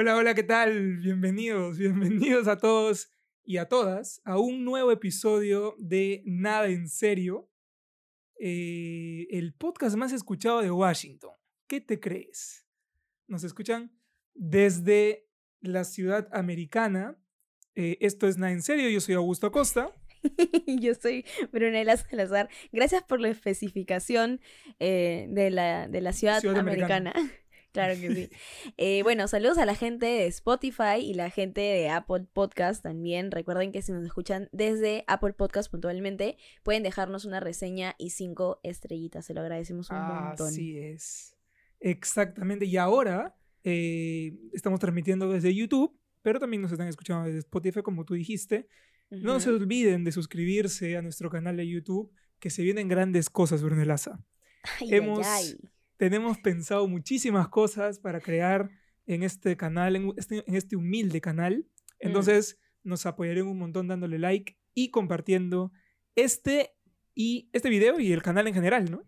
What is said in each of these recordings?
Hola, hola, ¿qué tal? Bienvenidos, bienvenidos a todos y a todas a un nuevo episodio de Nada en Serio, eh, el podcast más escuchado de Washington. ¿Qué te crees? Nos escuchan desde la ciudad americana. Eh, esto es Nada en Serio, yo soy Augusto Acosta. Yo soy Brunella Salazar. Gracias por la especificación eh, de, la, de la ciudad, Ciudad americana. Claro que sí. Eh, bueno, saludos a la gente de Spotify y la gente de Apple Podcast también. Recuerden que si nos escuchan desde Apple Podcast puntualmente, pueden dejarnos una reseña y cinco estrellitas. Se lo agradecemos un montón. Así es. Exactamente. Y ahora eh, estamos transmitiendo desde YouTube, pero también nos están escuchando desde Spotify, como tú dijiste. No se olviden de suscribirse a nuestro canal de YouTube, que se vienen grandes cosas, Brunelaza. Ay, ay, hemos- ay. Tenemos pensado muchísimas cosas para crear en este canal, en este, en este humilde canal. Entonces, nos apoyarán un montón dándole like y compartiendo este y este video y el canal en general, ¿no?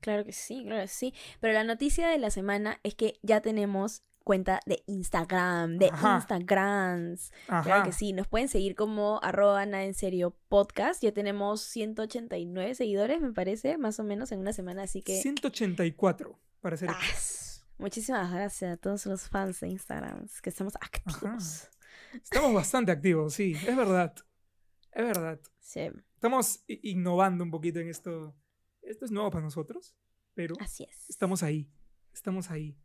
Claro que sí, claro que sí. Pero la noticia de la semana es que ya tenemos cuenta de Instagram, de Ajá. Instagrams. Ajá. Claro que sí, nos pueden seguir como arroba nada en serio podcast. Ya tenemos 189 seguidores, me parece, más o menos en una semana, así que... 184, para ser Ah, Muchísimas gracias a todos los fans de Instagram, que estamos activos. Estamos bastante activos, sí, es verdad. Es verdad. Sí, Estamos innovando un poquito en esto. Esto es nuevo para nosotros, pero así es. estamos ahí. Estamos ahí.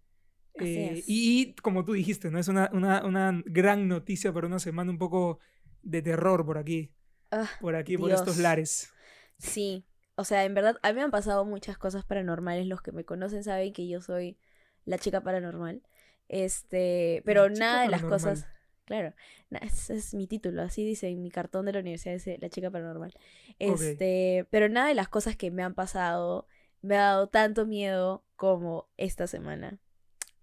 Eh, y como tú dijiste, ¿no? Es una, una, una gran noticia para una semana un poco de terror por aquí. Ah, Por aquí, por estos lares. sí, o sea, en verdad, a mí me han pasado muchas cosas paranormales. Los que me conocen saben que yo soy la chica paranormal. Este, pero nada de las cosas. Claro, ese es mi título, así dice en mi cartón de la universidad, dice la chica paranormal. Este, pero nada de las cosas que me han pasado me ha dado tanto miedo como esta semana.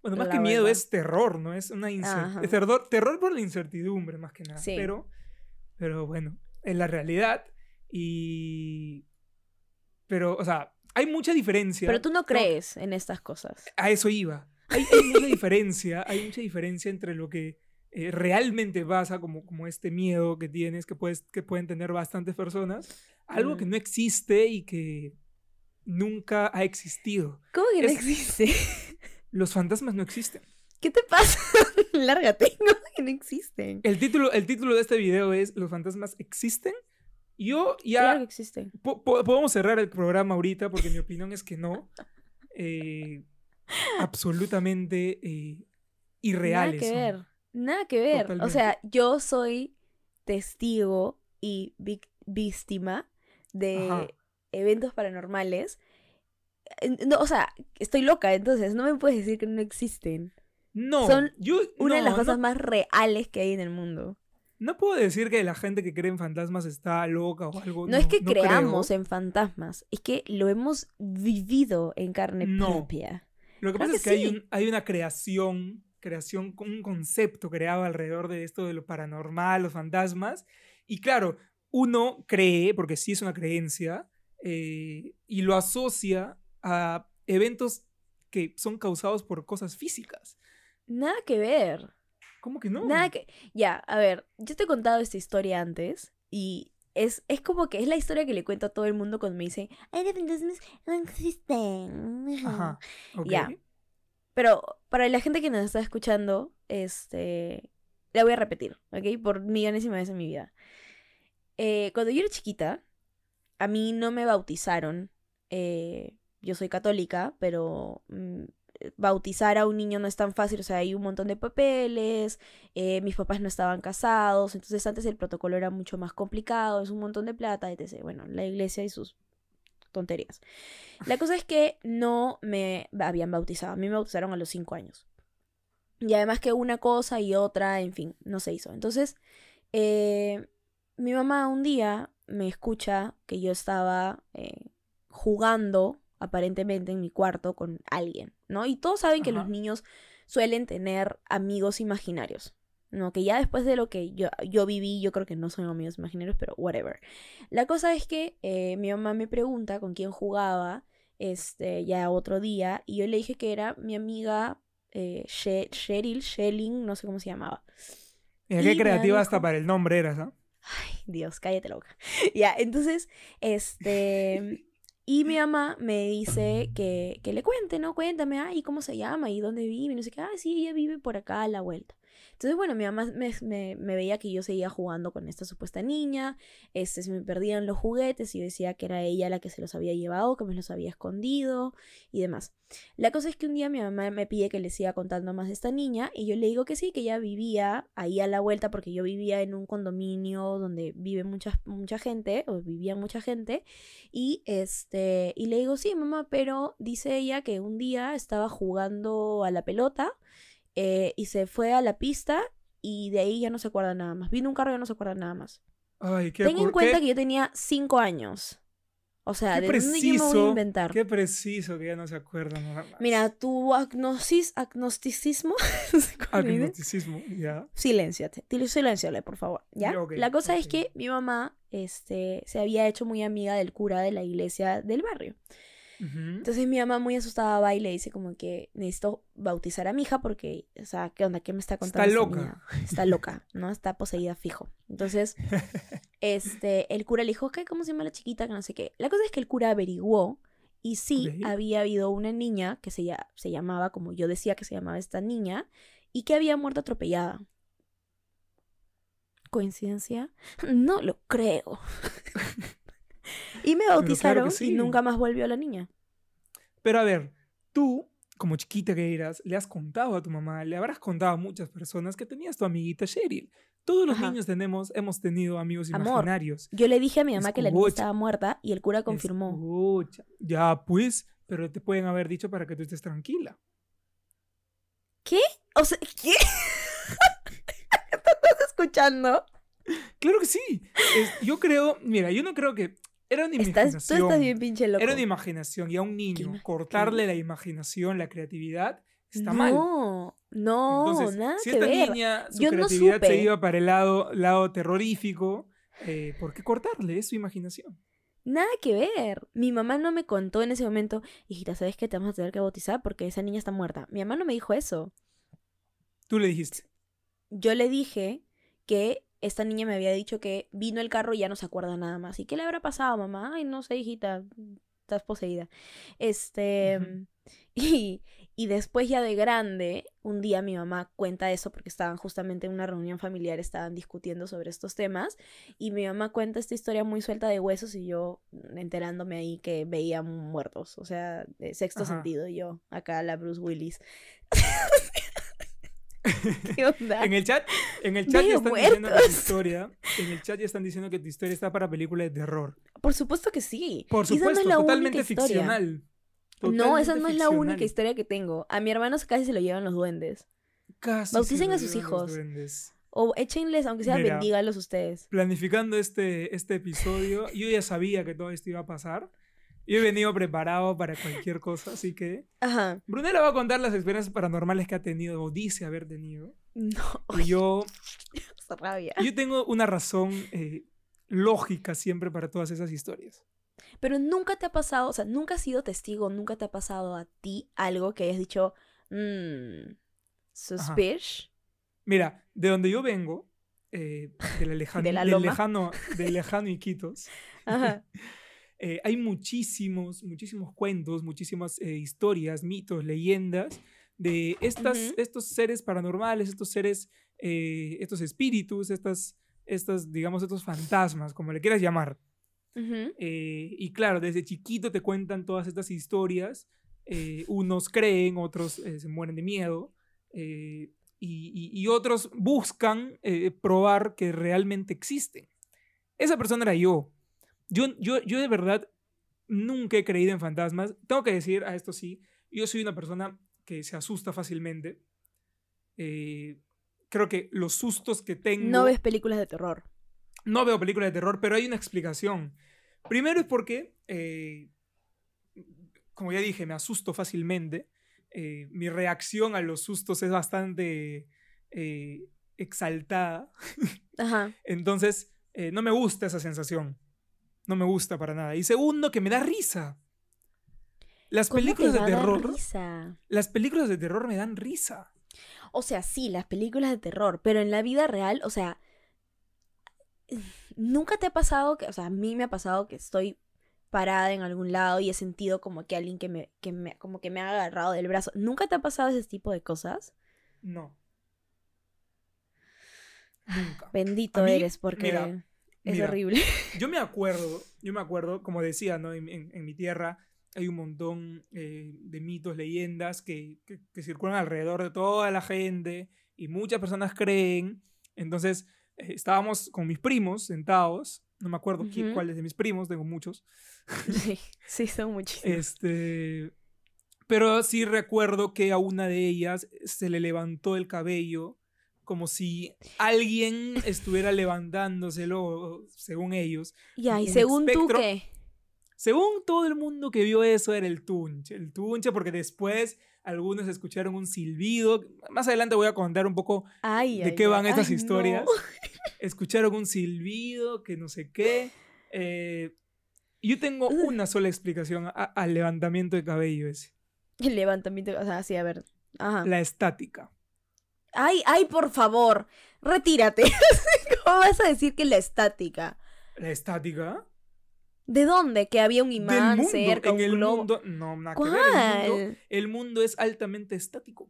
Bueno, más La que miedo verdad. es terror, ¿no? Es una es terror, terror por la incertidumbre, más que nada. Sí. Pero, pero bueno, es la realidad. Y. Pero, o sea, hay mucha diferencia. Pero tú no crees en estas cosas. A eso iba. Hay, hay mucha diferencia, hay mucha diferencia entre lo que eh, realmente pasa, como, como este miedo que tienes, que, puedes, que pueden tener bastantes personas, algo que Mm. no existe y que nunca ha existido. ¿Cómo que no Es- existe? Los fantasmas no existen. ¿Qué te pasa? Lárgate, no, que no existen. El título, el título de este video es ¿Los fantasmas existen? Yo ya Claro que existen. po- po- podemos cerrar el programa ahorita porque mi opinión es que no. Eh, absolutamente eh, irreales. Nada que son. ver. Nada que ver. O sea, yo soy testigo y víctima de Ajá. eventos paranormales. No, o sea, estoy loca, entonces no me puedes decir que no existen. No, Son yo Una de no, las cosas no, más reales que hay en el mundo. no puedo decir que la gente que cree en fantasmas está loca o algo. No, es que creo. creamos en fantasmas, es que lo hemos vivido en carne No. propia. Lo que pasa que es que hay, un- hay una creación, creación, un concepto creado alrededor de esto de lo paranormal, los fantasmas. Y claro, uno cree, porque sí es una creencia, eh, y lo asocia a eventos que son causados por cosas físicas. Nada que ver. ¿Cómo que no? Nada que. Ya, a ver, yo te he contado esta historia antes y es, es como que es la historia que le cuento a todo el mundo cuando me dicen, ay, los fantasmas no existen. Ajá. ok. Ya. Pero para la gente que nos está escuchando, este. La voy a repetir, ¿ok? Por millonésima vez en mi vida. Eh, cuando yo era chiquita, a mí no me bautizaron. eh, yo soy católica, pero mm, bautizar a un niño no es tan fácil. O sea, hay un montón de papeles. eh, mis papás no estaban casados. Entonces, antes el protocolo era mucho más complicado. Es un montón de plata, etc. Bueno, la iglesia y sus tonterías. La cosa es que no me habían bautizado. A mí me bautizaron a los 5 años. Y además que una cosa y otra, en fin, no se hizo. Entonces, eh, mi mamá un día me escucha que yo estaba eh, jugando aparentemente en mi cuarto con alguien, ¿no? Y todos saben que los niños suelen tener amigos imaginarios, ¿no? Que ya después de lo que yo, yo viví, yo creo que no son amigos imaginarios, pero whatever. La cosa es que eh, mi mamá me pregunta con quién jugaba este, ya otro día, y yo le dije que era mi amiga eh, She- Cheryl, Shelling, no sé cómo se llamaba. Mira, qué creativa hasta para el nombre eras, ¿ah? Ay, Dios, cállate la boca. ya, entonces, este. Y mi mamá me dice que, que le cuente, ¿no? Cuéntame, ay, ¿cómo se llama? ¿Y dónde vive? Y no sé qué. Ah, sí, ella vive por acá a la vuelta. Entonces, bueno, mi mamá me, me- veía que yo seguía jugando con esta supuesta niña. Este, se me perdían los juguetes y decía que era ella la que se los había llevado, que me los había escondido y demás. La cosa es que un día mi mamá me pide que le siga contando más de esta niña y yo le digo que sí, que ella vivía ahí a la vuelta porque yo vivía en un condominio donde vive mucha, mucha gente, o vivía mucha gente, y este, y le digo, sí, mamá, pero dice ella que un día estaba jugando a la pelota eh, y se fue a la pista y de ahí ya no se acuerda nada más. Vino un carro y ya no se acuerda nada más. Ay, qué Ten en cuenta qué- que yo tenía cinco años. O sea, qué ¿de dónde yo me voy a preciso, inventar? Qué preciso que ya no se acuerda nada más. Mira, tu agnosis, agnosticismo. Agnosticismo, ya. Silénciate, dile- silénciale, por favor, ¿ya? La cosa es que mi mamá este, se había hecho muy amiga del cura de la iglesia del barrio. Entonces mi mamá muy asustada va y le dice como que necesito bautizar a mi hija porque, o sea, ¿qué onda? ¿Qué me está Está contando? esta loca. niña? Está loca, ¿no? Está poseída fijo. Entonces, este, el cura le dijo, ¿qué? ¿Cómo se llama la chiquita? Que no sé qué. La cosa es que el cura averiguó y sí había habido una niña que se, ya- se llamaba, como yo decía que se llamaba esta niña, y que había muerto atropellada. ¿Coincidencia? No lo creo. y me bautizaron sí. y nunca más volvió la niña. Pero a ver, tú, como chiquita que eras, le has contado a tu mamá, le habrás contado a muchas personas que tenías tu amiguita Cheryl. Todos los Ajá. niños tenemos, hemos tenido amigos Amor, imaginarios. Yo le dije a mi mamá que la niña estaba muerta y el cura confirmó. Escucha. Ya, pues, pero te pueden haber dicho para que tú estés tranquila. O sea, ¿qué? ¿Te estás escuchando? Claro que sí. Es- yo creo, mira, yo no creo que era una Estás, tú imaginación. estás bien pinche loco. Era una imaginación y a un niño cortarle la imaginación, la creatividad, está mal. No, no, Entonces, nada si que ver. niña, su Yo no creatividad se supe. iba para el lado, lado terrorífico, eh, ¿por qué cortarle? Es su imaginación. Nada que ver. Mi mamá no me contó en ese momento, hijita, ¿sabes qué? Te vamos a tener que bautizar porque esa niña está muerta. Mi mamá no me dijo eso. Tú le dijiste. Yo le dije que esta niña me había dicho que vino el carro y ya no se acuerda nada más. ¿Y qué le habrá pasado, mamá? Ay, no sé, hijita, estás poseída. Este. Y, y después ya de grande, un día mi mamá cuenta eso porque estaban justamente en una reunión familiar, estaban discutiendo sobre estos temas y mi mamá cuenta esta historia muy suelta de huesos y yo enterándome ahí que veía muertos, o sea, de sexto Ajá. sentido yo, acá la Bruce Willis. ¿Qué onda? En el chat, en el chat ya están diciendo que tu historia, en el chat ya están diciendo que tu historia está para película de terror. Por supuesto que sí. Por no supuesto, la totalmente ficcional. No, esa no es la única historia que tengo. A mi hermano casi se lo llevan los duendes. Casi Bauticen a sus los hijos. O échenles, aunque sea, Mira. bendígalos ustedes. Planificando este, este episodio, yo ya sabía que todo esto iba a pasar. Yo he venido preparado para cualquier cosa, así que Ajá. Brunella va a contar las experiencias paranormales que ha tenido o dice haber tenido. No, Y yo, rabia. yo tengo una razón eh, lógica siempre para todas esas historias. Pero nunca te ha pasado, o sea, nunca has sido testigo, nunca te ha pasado a ti algo que hayas dicho, mmm, suspish. Mira, de donde yo vengo, eh, de la lejano, De la del lejano, del lejano Iquitos, Ajá. eh, hay muchísimos, muchísimos cuentos, muchísimas eh, historias, mitos, leyendas de estas, Ujú. estos seres paranormales, estos seres, eh, estos espíritus, estas, estas, digamos, estos fantasmas, como le quieras llamar. Ujú. Eh, y claro, desde chiquito te cuentan todas estas historias. eh, unos creen, otros eh, se mueren de miedo. y, y- y otros buscan probar que realmente existen. Esa persona era yo. Yo, yo. yo de verdad nunca he creído en fantasmas. Tengo que decir a esto sí, yo soy una persona que se asusta fácilmente. Eh, creo que los sustos que tengo... No ves películas de terror. No veo películas de terror, pero hay una explicación. Primero es porque, eh, como ya dije, me asusto fácilmente. Eh, mi reacción a los sustos es bastante exaltada. Ajá. Entonces, no me gusta esa sensación. No me gusta para nada. Y segundo, que me da risa. Las ¿Cómo te películas de terror. risa? Las películas de terror me dan risa. O sea, sí, las películas de terror, pero en la vida real, o sea, nunca te ha pasado que, o sea, a mí me ha pasado que estoy parada en algún lado y he sentido como que alguien que me, que me, como que me ha agarrado del brazo. ¿Nunca te ha pasado ese tipo de cosas? No. Nunca. Bendito mí, eres porque mira, es mira, horrible. Yo me acuerdo, yo me acuerdo, como decía, ¿no? En, en- en mi tierra hay un montón eh, de mitos, leyendas que, que- que circulan alrededor de toda la gente y muchas personas creen. Entonces, eh, estábamos con mis primos sentados, no me acuerdo qui- Ujú. cuáles de mis primos, tengo muchos. Sí, sí, son muchísimos. Este, pero sí recuerdo que a una de ellas se le levantó el cabello como si alguien estuviera levantándoselo, según ellos. ya, y según tú, ¿qué? Según todo el mundo que vio eso era el tunche, el tunche porque después algunos escucharon un silbido. Más adelante voy a contar un poco Ay, de ay, qué ay, van estas no. historias. Escucharon un silbido, que no sé qué. Eh, yo tengo una sola explicación al levantamiento de cabello ese. El levantamiento, o sea, sí, a ver. Ajá. La estática. Ay, ay, por favor, retírate. ¿Cómo vas a decir que la estática? La estática ¿De dónde? Que había un imán mundo. cerca, en un el globo. mundo. No, nada que ver. El mundo, ¿Cuál? el mundo es altamente estático.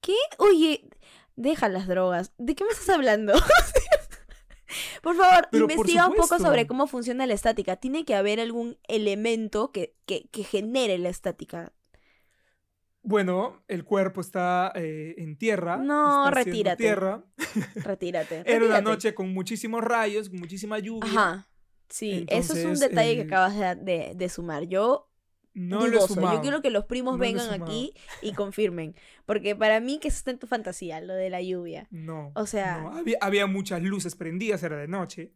¿Qué? Oye, deja las drogas. ¿De qué me estás hablando? por favor, Pero por investiga un poco sobre cómo funciona la estática. Tiene que haber algún elemento que, que, que genere la estática. Bueno, el cuerpo está eh, en tierra. No, está retírate. Tierra. Retírate. Era una retírate. noche con muchísimos rayos, con muchísima lluvia. Que... Sí, eso es un detalle que eh, acabas de, de- de sumar. Yo No lo he sumado. Yo quiero que los primos No vengan aquí y confirmen. Porque para mí que eso está en tu fantasía, lo de la lluvia. No. O sea- no, había, había muchas luces prendidas, era de noche.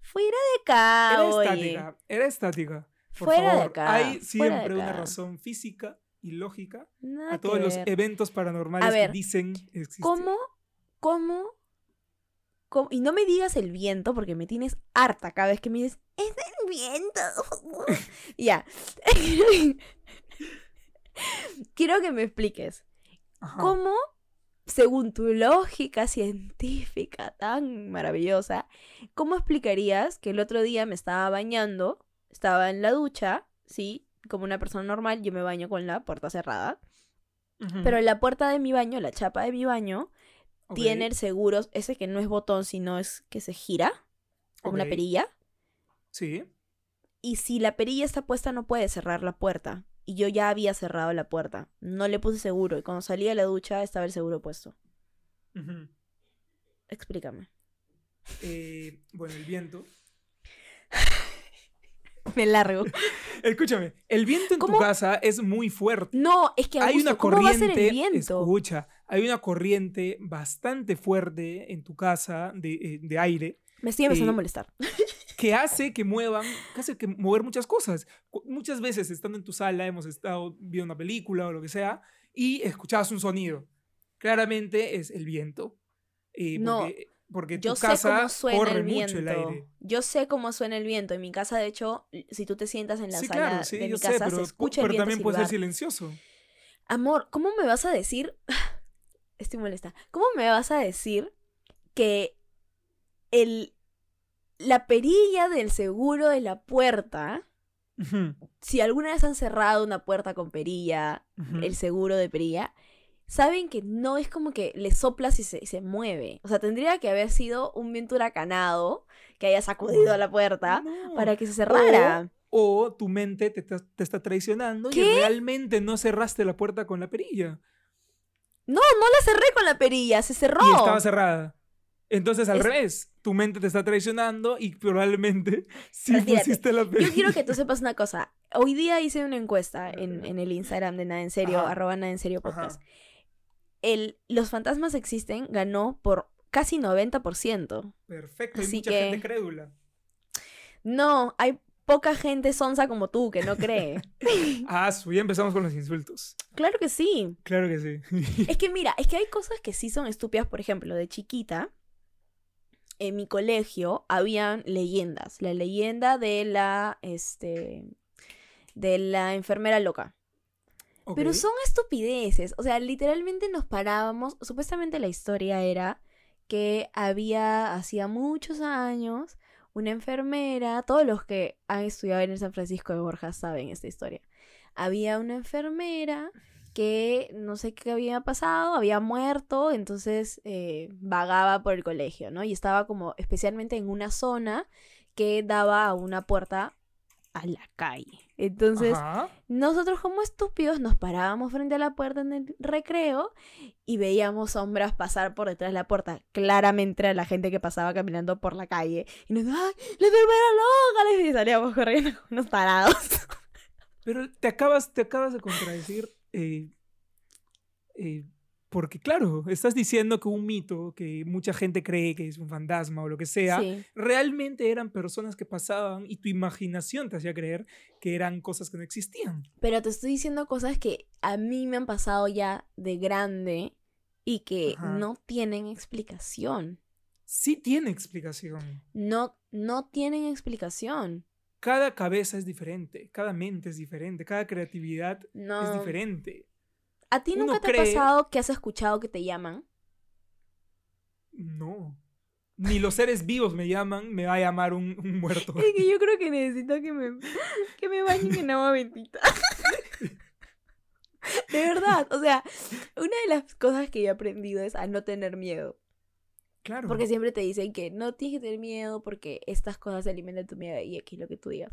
Fuera de acá, Era oye. estática. Era estática. Por Fuera de favor, acá, Hay de siempre una razón física y lógica Nada a todos los ver. eventos paranormales A ver, que dicen existir. ¿Cómo? ¿Cómo? ¿Cómo? Y no me digas el viento porque me tienes harta cada vez que me dices, es el viento. ya. Quiero que me expliques. Ajá. ¿Cómo, según tu lógica científica tan maravillosa, cómo explicarías que el otro día me estaba bañando, estaba en la ducha, sí, como una persona normal, yo me baño con la puerta cerrada, Ujú. pero la puerta de mi baño, la chapa de mi baño, tiene el seguro, ese que no es botón, sino es que se gira, como una perilla, Sí. y si la perilla está puesta no puede cerrar la puerta. Y yo ya había cerrado la puerta. No le puse seguro. Y cuando salí de la ducha estaba el seguro puesto. Explícame. Eh, bueno, el viento. Me largo. Escúchame, el viento en ¿Cómo? tu casa es muy fuerte. No, es que hay una ¿cómo va a corriente, ser el viento? escucha, hay una corriente bastante fuerte en tu casa de, eh, de aire Me estoy empezando eh, a molestar. que hace que muevan, que hace que mover muchas cosas. Muchas veces estando en tu sala hemos estado viendo una película o lo que sea y escuchabas un sonido. Claramente es el viento. eh, No, porque, porque Yo tu sé casa cómo suena corre el mucho el viento. aire. Yo sé cómo suena el viento. En mi casa, de hecho, si tú te sientas en la Sí, sala claro, sí, de yo mi sé, casa, pero, se escucha el pero viento también puede ser silencioso. Amor, ¿cómo me vas a decir? Estoy molesta. ¿Cómo me vas a decir que el la perilla del seguro de la puerta, si alguna vez han cerrado una puerta con perilla, el seguro de perilla, saben que no es como que le soplas y se, y se mueve. O sea, tendría que haber sido un viento huracanado que haya sacudido a la puerta No. para que se cerrara. O tu mente te, está- te está traicionando y realmente no cerraste la puerta con la perilla. No, no la cerré con la perilla, se cerró. Y estaba cerrada. Entonces, al Es- revés, tu mente te está traicionando y probablemente sí pusiste la perilla. Yo quiero que tú sepas una cosa. Hoy día hice una encuesta en, en el Instagram de Nada en Serio, Ajá. arroba Nada en Serio Ajá. El Los fantasmas existen ganó por casi 90%. Perfecto, hay mucha que- gente crédula. No, hay poca gente sonsa como tú que no cree. Ah, ya empezamos con los insultos. claro que sí. Claro que sí. Es que mira, es que hay cosas que sí son estúpidas. Por ejemplo, de chiquita, en mi colegio habían leyendas. La leyenda de la, este, de la enfermera loca. Pero son estupideces. O sea, literalmente nos parábamos. Supuestamente la historia era que había, hacía muchos años, una enfermera. Todos los que han estudiado en el San Francisco de Borja saben esta historia. Había una enfermera que no sé qué había pasado, había muerto, entonces eh, vagaba por el colegio, ¿no? Y estaba como especialmente en una zona que daba a una puerta a la calle. Entonces, Ajá. nosotros como estúpidos nos parábamos frente a la puerta en el recreo y veíamos sombras pasar por detrás de la puerta. Claramente era la gente que pasaba caminando por la calle. Y nos ¡ay, la enfermera loca! Y salíamos corriendo como unos parados. Pero te acabas, te acabas de contradecir. eh, eh, porque, claro, estás diciendo que un mito que mucha gente cree que es un fantasma o lo que sea, Sí. realmente eran personas que pasaban y tu imaginación te hacía creer que eran cosas que no existían. Pero te estoy diciendo cosas que a mí me han pasado ya de grande y que Ajá. no tienen explicación. Sí tiene explicación. No, no tienen explicación. Cada cabeza es diferente, cada mente es diferente, cada creatividad No. es diferente. ¿A ti nunca te ha cree- pasado que has escuchado que te llaman? No. Ni los seres vivos me llaman, me va a llamar un, un muerto. Es que yo creo que necesito que me, que me bañen en agua bendita. De verdad, o sea, una de las cosas que yo he aprendido es a no tener miedo. Claro. Porque siempre te dicen que no tienes que tener miedo porque estas cosas alimentan tu miedo y aquí lo que tú digas.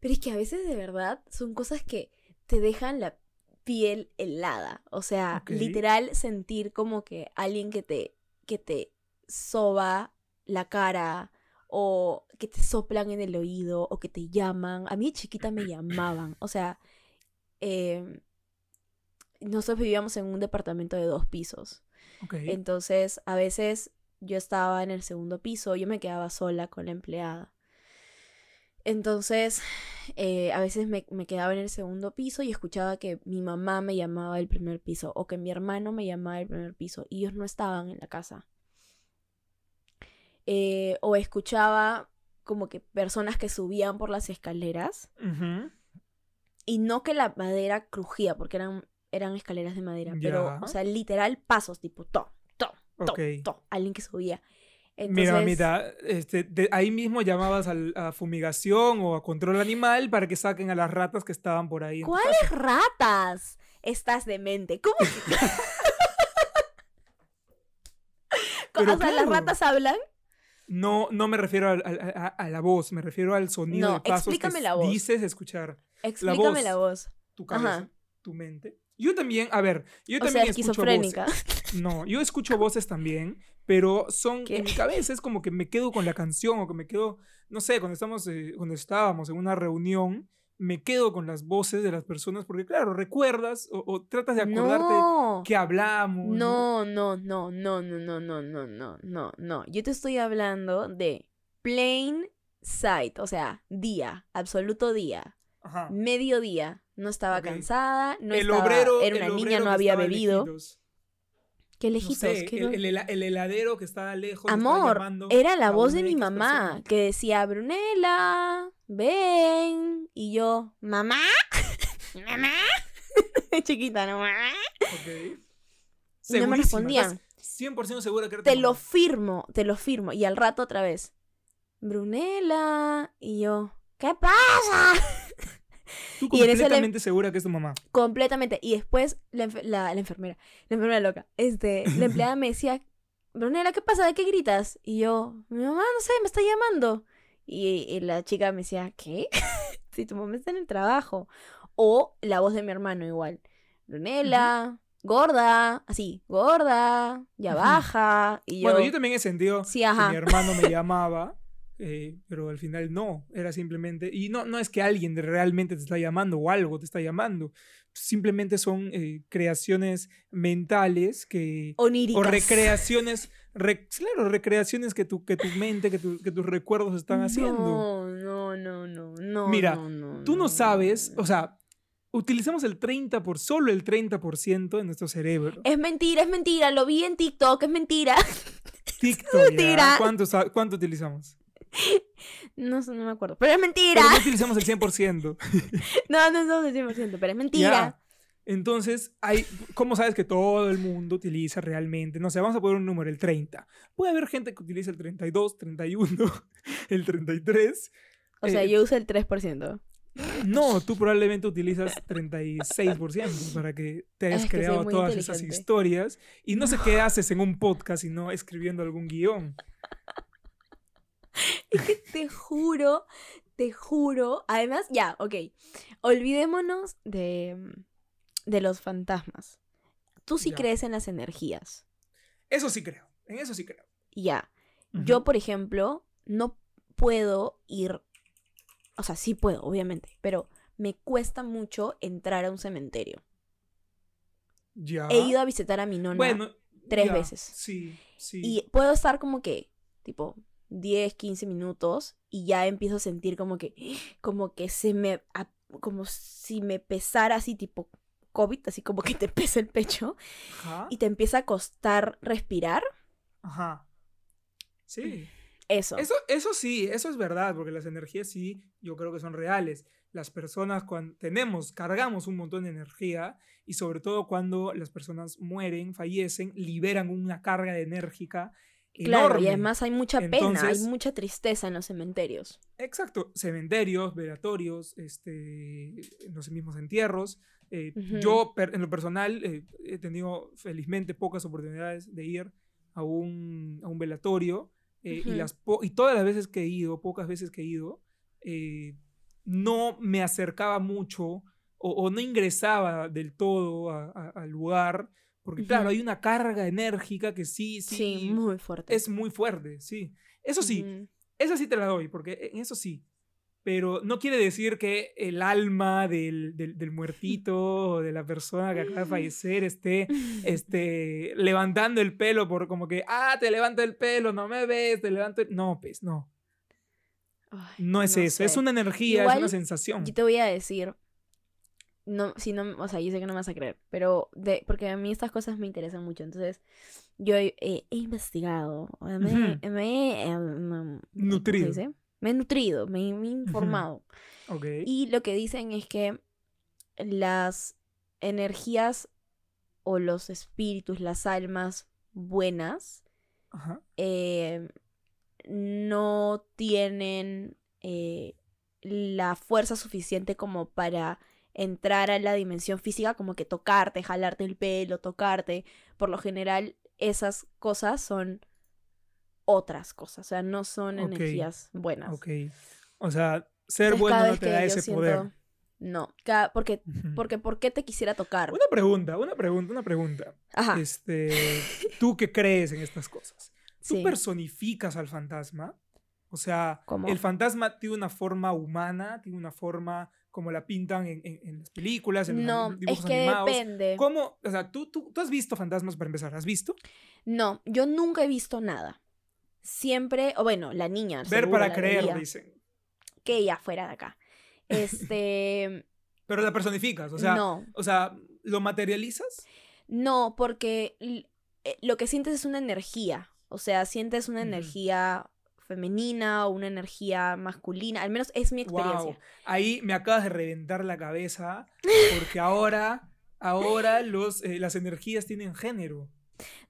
Pero es que a veces de verdad son cosas que te dejan la piel helada. O sea, literal sentir como que alguien que te, que te soba la cara o que te soplan en el oído o que te llaman. A mí de chiquita me llamaban. O sea, eh, nosotros vivíamos en un departamento de dos pisos. Entonces, a veces yo estaba en el segundo piso, yo me quedaba sola con la empleada. Entonces, eh, a veces me, me quedaba en el segundo piso y escuchaba que mi mamá me llamaba del primer piso o que mi hermano me llamaba del primer piso y ellos no estaban en la casa. Eh, o escuchaba como que personas que subían por las escaleras Ujú. y no que la madera crujía porque eran, eran escaleras de madera, pero, o sea, literal pasos, tipo, to, to, to, to, alguien que subía. Entonces, Mira, mamita, este, de- ahí mismo llamabas al- a fumigación o a control animal para que saquen a las ratas que estaban por ahí. ¿cuáles ratas? Estás demente. ¿Cómo? que- Pero o sea, las claro. ratas hablan. No, no me refiero a, a la voz, me refiero al sonido No, de pasos explícame que la voz. dices escuchar Explícame voz. la voz. tu cabeza, Ajá. tu mente. Yo también, a ver, yo O sea, también escucho esquizofrénica. voces. No, yo escucho voces también, pero son ¿Qué? en mi cabeza es como que me quedo con la canción o que me quedo, no sé, cuando estamos, eh, cuando estábamos en una reunión, me quedo con las voces de las personas porque claro, recuerdas o, o tratas de acordarte No. que hablamos. ¿no? No, no, no, no, no, no, no, no, no, no. Yo te estoy hablando de plain sight, o sea, día, absoluto día, Ajá. mediodía. No estaba cansada, no el estaba, obrero, era el una niña, no había estaba bebido. lejitos. Qué No lejitos, sé, qué el, no- el el heladero que estaba lejos. estaba Amor, llamando era la voz de mi mamá persona. que decía, Brunella, ven. Y yo, mamá, mamá. Chiquita, ¿no? Mamá. Ok. Y no me respondían. estás 100% segura que era Te lo firmo, te lo firmo. Y al rato otra vez, Brunella. Y yo, ¿qué pasa? Tú y en ese completamente segura que es tu mamá. Completamente. Y después la, la- la enfermera, la enfermera loca, este, la empleada me decía, Brunella, ¿qué pasa? ¿De qué gritas? Y yo, mi mamá, no sé, me está llamando. Y, y la chica me decía, ¿qué? si tu mamá está en el trabajo. O la voz de mi hermano igual. Brunella, gorda, así, gorda, ya baja. Y yo, Bueno, yo también he sentido sí, que mi hermano me llamaba, eh, pero al final no, era simplemente, y no, no es que alguien realmente te está llamando o algo te está llamando, simplemente son eh, creaciones mentales que, Oníricas. o recreaciones, re- claro, recreaciones que tu, que tu mente, que, tu- que tus recuerdos están haciendo. No, no, no, no, no. Mira, no, no, Tú no sabes, o sea, utilizamos el 30 por, solo el 30% de nuestro cerebro. Es mentira, es mentira. Lo vi en TikTok, es mentira. TikTok, ya. mentira. ¿Cuánto, ¿Cuánto utilizamos? No, no me acuerdo. Pero es mentira. Pero no utilizamos el 100%. No, no somos el 100%, pero es mentira. Ya. Entonces, hay, ¿cómo sabes que todo el mundo utiliza realmente? No sé, vamos a poner un número, el 30. Puede haber gente que utilice el 32, 31, el 33. O sea, Eh, yo uso el 3%. No, tú probablemente utilizas 36% para que te hayas Es que creado todas esas historias. Y no sé qué haces en un podcast, sino escribiendo algún guion. Es que te juro, te juro. Además, ya, ok. Olvidémonos de, de los fantasmas. Tú sí Ya. crees en las energías. Eso sí creo, en eso sí creo. Ya. Yo, por ejemplo, no puedo ir. O sea, sí puedo, obviamente. Pero me cuesta mucho entrar a un cementerio. Ya. He ido a visitar a mi nona. bueno, tres ya, veces. Sí, sí. Y puedo estar como que, tipo, 10, 15 minutos y ya empiezo a sentir como que, como que se me, como si me pesara así, tipo COVID, así como que te pesa el pecho Ajá. y te empieza a costar respirar. Ajá. Sí. Eso. Eso, eso sí, eso es verdad, porque las energías sí, yo creo que son reales. Las personas cuando tenemos, cargamos un montón de energía y sobre todo cuando las personas mueren, fallecen, liberan una carga de enérgica Claro, enorme. y además hay mucha pena, hay mucha tristeza en los cementerios. Exacto, cementerios, velatorios, este, en los mismos entierros. Eh. Yo, en lo personal, eh, he tenido felizmente pocas oportunidades de ir a un, a un velatorio. eh, y, las y todas las veces que he ido, pocas veces que he ido, no me acercaba mucho o, o no ingresaba del todo a- a- al lugar. Porque, claro, hay una carga enérgica que sí, sí, Sí, muy fuerte. es muy fuerte, sí. Eso sí, Ujú. esa sí te la doy, porque en eso sí. Pero no quiere decir que el alma del, del, del muertito o de la persona que acaba de fallecer esté este, levantando el pelo por como que, ah, te levanto el pelo, no me ves, te levanto el... No, pues, no. Ay, No es eso, es una energía, es una sensación. Yo te voy a decir, no, si no, o sea, yo sé que no me vas a creer, pero de, porque a mí estas cosas me interesan mucho, entonces yo he, investigado, me, Ujú. me he, em, ¿cómo se Nutrido. Me he nutrido, me, me he informado. Ok. Y lo que dicen es que las energías o los espíritus, las almas buenas, eh, no tienen eh, la fuerza suficiente como para entrar a la dimensión física, como que tocarte, jalarte el pelo, tocarte. Por lo general, esas cosas son otras cosas, o sea, no son energías buenas. Ok. O sea, ser Entonces, bueno no te da ese siento- poder. No, cada- porque, porque ¿por qué te quisiera tocar? Una pregunta, una pregunta, una pregunta. Ajá, Este, ¿Tú qué crees en estas cosas? ¿Tú sí. personificas al fantasma? O sea, ¿Cómo? el fantasma tiene una forma humana, tiene una forma como la pintan en, en- en las películas, en los No, es dibujos que animados. depende. ¿Cómo? O sea, ¿tú, tú, tú has visto fantasmas para empezar, ¿has visto? No, yo nunca he visto nada. Siempre, o bueno, la niña. Ver seguro, para creer, dicen. Que ella fuera de acá. Este. Pero la personificas, o sea, no, o sea, ¿lo materializas? no, porque eh, lo que sientes es una energía. O sea, sientes una energía femenina o una energía masculina. Al menos es mi experiencia. Wow. Ahí me acabas de reventar la cabeza porque ahora, ahora los, eh, las energías tienen género.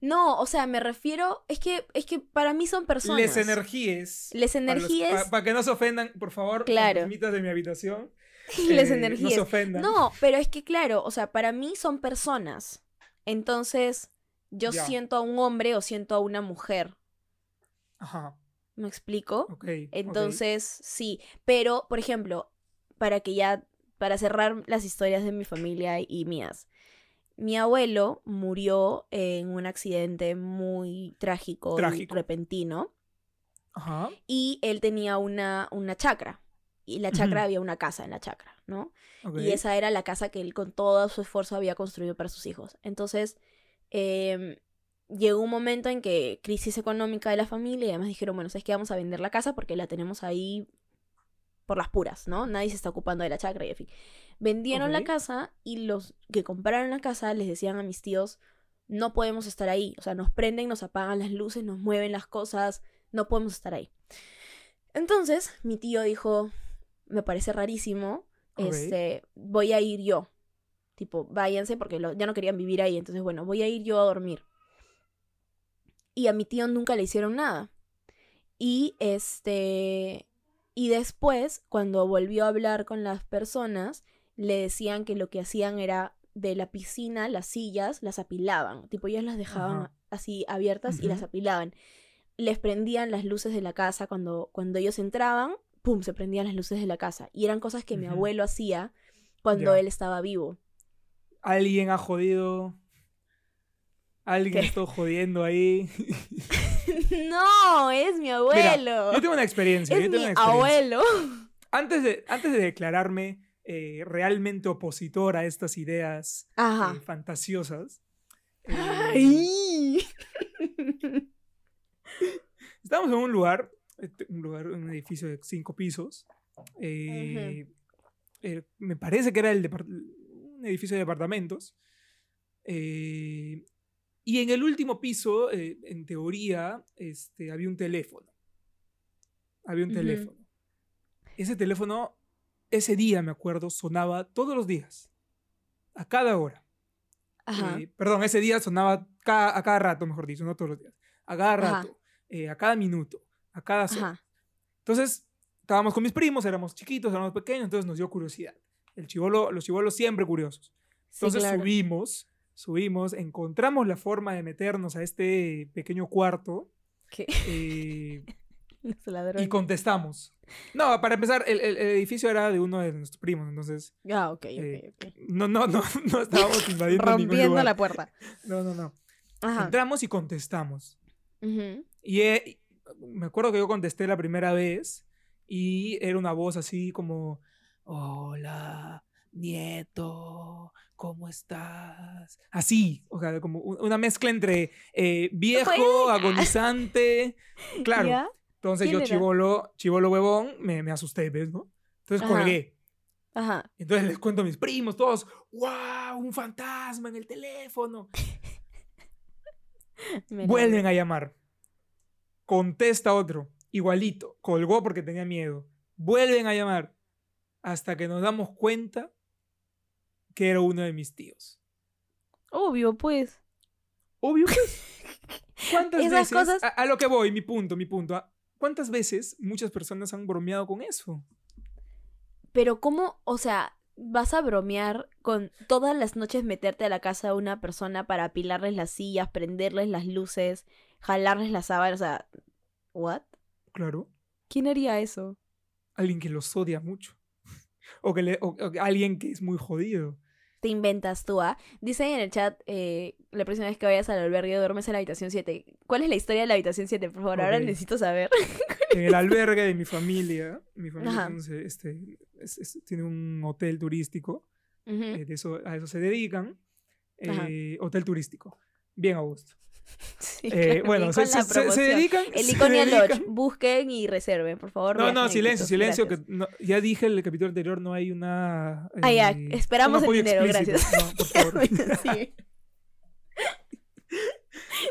No, o sea, me refiero. Es que, es que para mí son personas. Les energías. Les Para, los- energías. pa- para que no se ofendan, por favor, Claro. fantasmitas de mi habitación. les eh, energías. No se ofendan. No, pero es que claro, o sea, para mí son personas. Entonces, yo siento a un hombre o siento a una mujer. Ajá. ¿Me explico? Entonces, sí. Pero, por ejemplo, para que ya, para cerrar las historias de mi familia y mías. Mi abuelo murió en un accidente muy trágico, Trágico. y repentino. Ajá. Y él tenía una, una chacra. Y la chacra había una casa en la chacra, ¿no? Y esa era la casa que él con todo su esfuerzo había construido para sus hijos. Entonces, em, llegó un momento en que crisis económica de la familia y además dijeron, bueno, ¿sabes qué? Vamos a vender la casa porque la tenemos ahí por las puras, ¿no? Nadie se está ocupando de la chacra y en fin. Vendieron la casa y los que compraron la casa les decían a mis tíos, no podemos estar ahí. O sea, nos prenden, nos apagan las luces, nos mueven las cosas, no podemos estar ahí. Entonces, mi tío dijo, me parece rarísimo, este, voy a ir yo. Tipo, váyanse porque lo- ya no querían vivir ahí. Entonces, bueno, voy a ir yo a dormir. Y a mi tío nunca le hicieron nada. Y este. Y después, cuando volvió a hablar con las personas, le decían que lo que hacían era de la piscina, las sillas, las apilaban. Tipo, ellas las dejaban Ajá. así abiertas y las apilaban. Les prendían las luces de la casa cuando, cuando ellos entraban, ¡pum! se prendían las luces de la casa. Y eran cosas que mi abuelo hacía cuando Ya. él estaba vivo. Alguien ha jodido. Alguien ¿Qué? está jodiendo ahí. no, es mi abuelo. Yo tengo una experiencia. es yo tengo mi una experiencia. abuelo. Antes de, antes de declararme eh, realmente opositor a estas ideas eh, fantasiosas, eh, Ay. estábamos en un lugar, un lugar, un edificio de cinco pisos. eh, me parece que era el un edificio de departamentos. eh, y en el último piso, eh, en teoría, este, había un teléfono. Había un Ujú. teléfono. Ese teléfono, ese día, me acuerdo, sonaba todos los días. A cada hora. Ajá. Eh, perdón, ese día sonaba ca- a cada rato, mejor dicho, no todos los días. A cada rato, eh, a cada minuto, a cada hora. Entonces, estábamos con mis primos, éramos chiquitos, éramos pequeños, entonces nos dio curiosidad. El chivolo, los chivolos siempre curiosos. Sí, Entonces claro. subimos, subimos, encontramos la forma de meternos a este pequeño cuarto ¿Qué? eh, y contestamos. No, para empezar, el, el- el edificio era de uno de nuestros primos, entonces Ah, ok, ok, eh, ok. no, no, no, no estábamos invadiendo ningún Rompiendo lugar. la puerta. No, no, no. Ajá. Entramos y contestamos. Ujú. Y eh, me acuerdo que yo contesté la primera vez y era una voz así como, hola, nieto, ¿cómo estás? Así, o sea, como una mezcla entre eh, viejo, agonizante. Claro. ¿Ya? Entonces ¿Quién yo chivolo, chivolo huevón, me, me asusté, ¿ves? ¿no? Entonces Ajá. colgué. Ajá. Entonces les cuento a mis primos, todos, ¡wow! Un fantasma en el teléfono. Vuelven a llamar. Contesta otro, igualito. Colgó porque tenía miedo. Vuelven a llamar. Hasta que nos damos cuenta que era uno de mis tíos. Obvio, pues. Obvio, pues. ¿Cuántas Esas veces? cosas- A, a lo que voy, mi punto, mi punto. ¿a ¿Cuántas veces muchas personas han bromeado con eso? Pero ¿cómo, o sea, vas a bromear con todas las noches meterte a la casa de una persona para apilarles las sillas, prenderles las luces, jalarles las sábanas? O sea, ¿what? Claro. ¿Quién haría eso? Alguien que los odia mucho. O, que le- o- o alguien que es muy jodido. Te inventas tú, ¿ah? Dice ahí en el chat, eh, la próxima vez que vayas al albergue duermes en la habitación 7. ¿Cuál es la historia de la habitación 7? Por favor, ahora necesito saber. En el albergue de mi familia, mi familia entonces, este, es- es- tiene un hotel turístico. Eh, de eso, a eso se dedican. Eh, hotel turístico. Bien a gusto. Sí, Eh, claro, bueno, se, se- se- se dedican. El Iconia Lodge. Busquen y reserven, por favor. No, no, silencio, silencio. gracias. Que no- ya dije en el capítulo anterior, no hay una. Ah, ya, eh, esperamos un el dinero, explícito. No, por favor. sí,